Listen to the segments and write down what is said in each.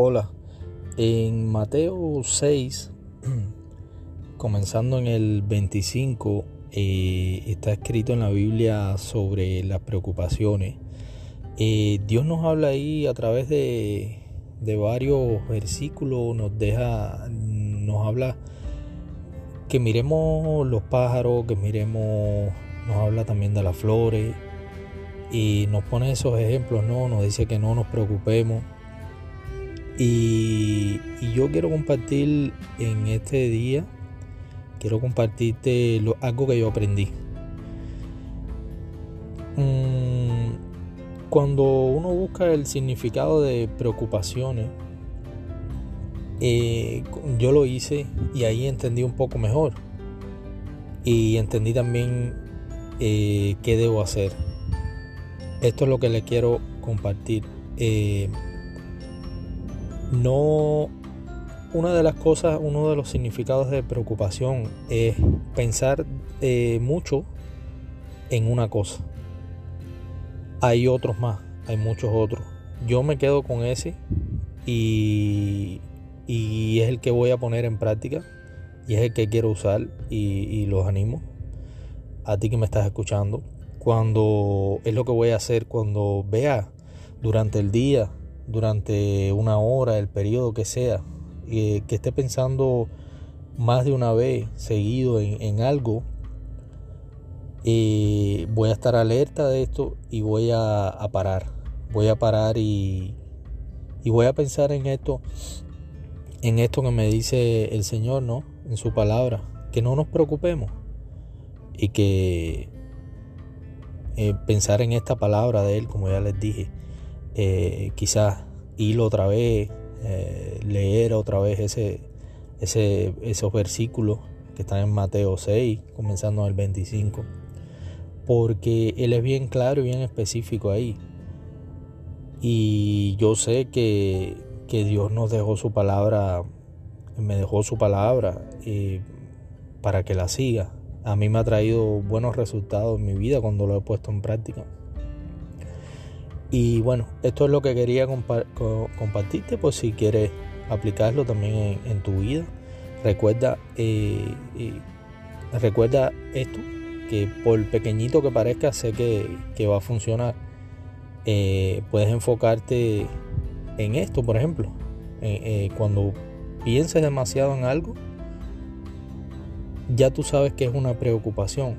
Hola, en Mateo 6, comenzando en el 25, eh, está escrito en la Biblia sobre las preocupaciones. Eh, Dios nos habla ahí a través de, de varios versículos, nos deja, nos habla que miremos los pájaros, que miremos, nos habla también de las flores y nos pone esos ejemplos, ¿no? Nos dice que no nos preocupemos y, yo quiero compartir en este día, quiero compartirte algo que yo aprendí. Mm, cuando uno busca el significado de preocupaciones, eh, yo lo hice y ahí entendí un poco mejor. Y entendí también eh, qué debo hacer. Esto es lo que le quiero compartir. Eh, no, una de las cosas, uno de los significados de preocupación es pensar eh, mucho en una cosa. Hay otros más, hay muchos otros. Yo me quedo con ese y, y es el que voy a poner en práctica y es el que quiero usar y, y los animo a ti que me estás escuchando. Cuando es lo que voy a hacer cuando vea durante el día durante una hora, el periodo que sea, que esté pensando más de una vez seguido en, algo, voy a estar alerta de esto y voy a, parar. Voy a parar y, y, voy a pensar en esto, en esto que me dice el Señor, ¿no? En su palabra, que no nos preocupemos y que eh, pensar en esta palabra de Él, como ya les dije, eh, quizás ir otra vez, eh, leer otra vez ese, ese, esos versículos que están en Mateo 6, comenzando en el 25, porque Él es bien claro y bien específico ahí. Y yo sé que, que Dios nos dejó su palabra, me dejó su palabra para que la siga. A mí me ha traído buenos resultados en mi vida cuando lo he puesto en práctica. Y bueno, esto es lo que quería compartirte por si quieres aplicarlo también en, tu vida. Recuerda, eh, recuerda esto, que por pequeñito que parezca, sé que, va a funcionar. Eh, puedes enfocarte en esto, por ejemplo. Eh, cuando pienses demasiado en algo, ya tú sabes que es una preocupación.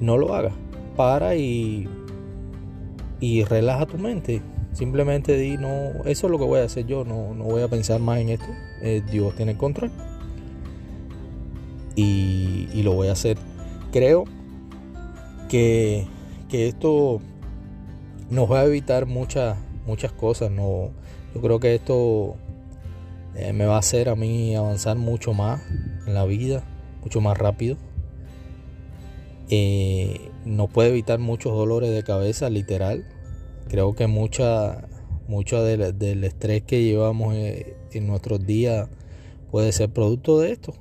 No lo hagas. Para y y relaja tu mente. Simplemente di, no, eso es lo que voy a hacer yo, no, no voy a pensar más en esto. Eh, Dios tiene el control. Y, y, lo voy a hacer. Creo que, que, esto nos va a evitar muchas, muchas cosas. No, yo creo que esto eh, me va a hacer a mí avanzar mucho más en la vida, mucho más rápido. Eh, nos puede evitar muchos dolores de cabeza, literal. Creo que mucha, mucho del, estrés que llevamos eh, en, nuestros días puede ser producto de esto.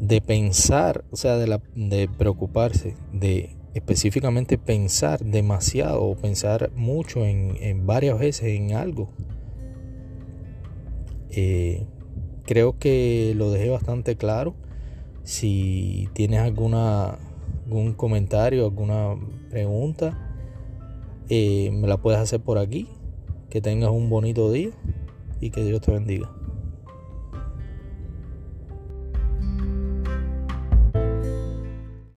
De pensar, o sea, de, la, de preocuparse, de específicamente pensar demasiado o pensar mucho en, varias veces en algo. Eh, creo que lo dejé bastante claro. Si tienes alguna, algún comentario, alguna pregunta, eh, me la puedes hacer por aquí. Que tengas un bonito día y que Dios te bendiga.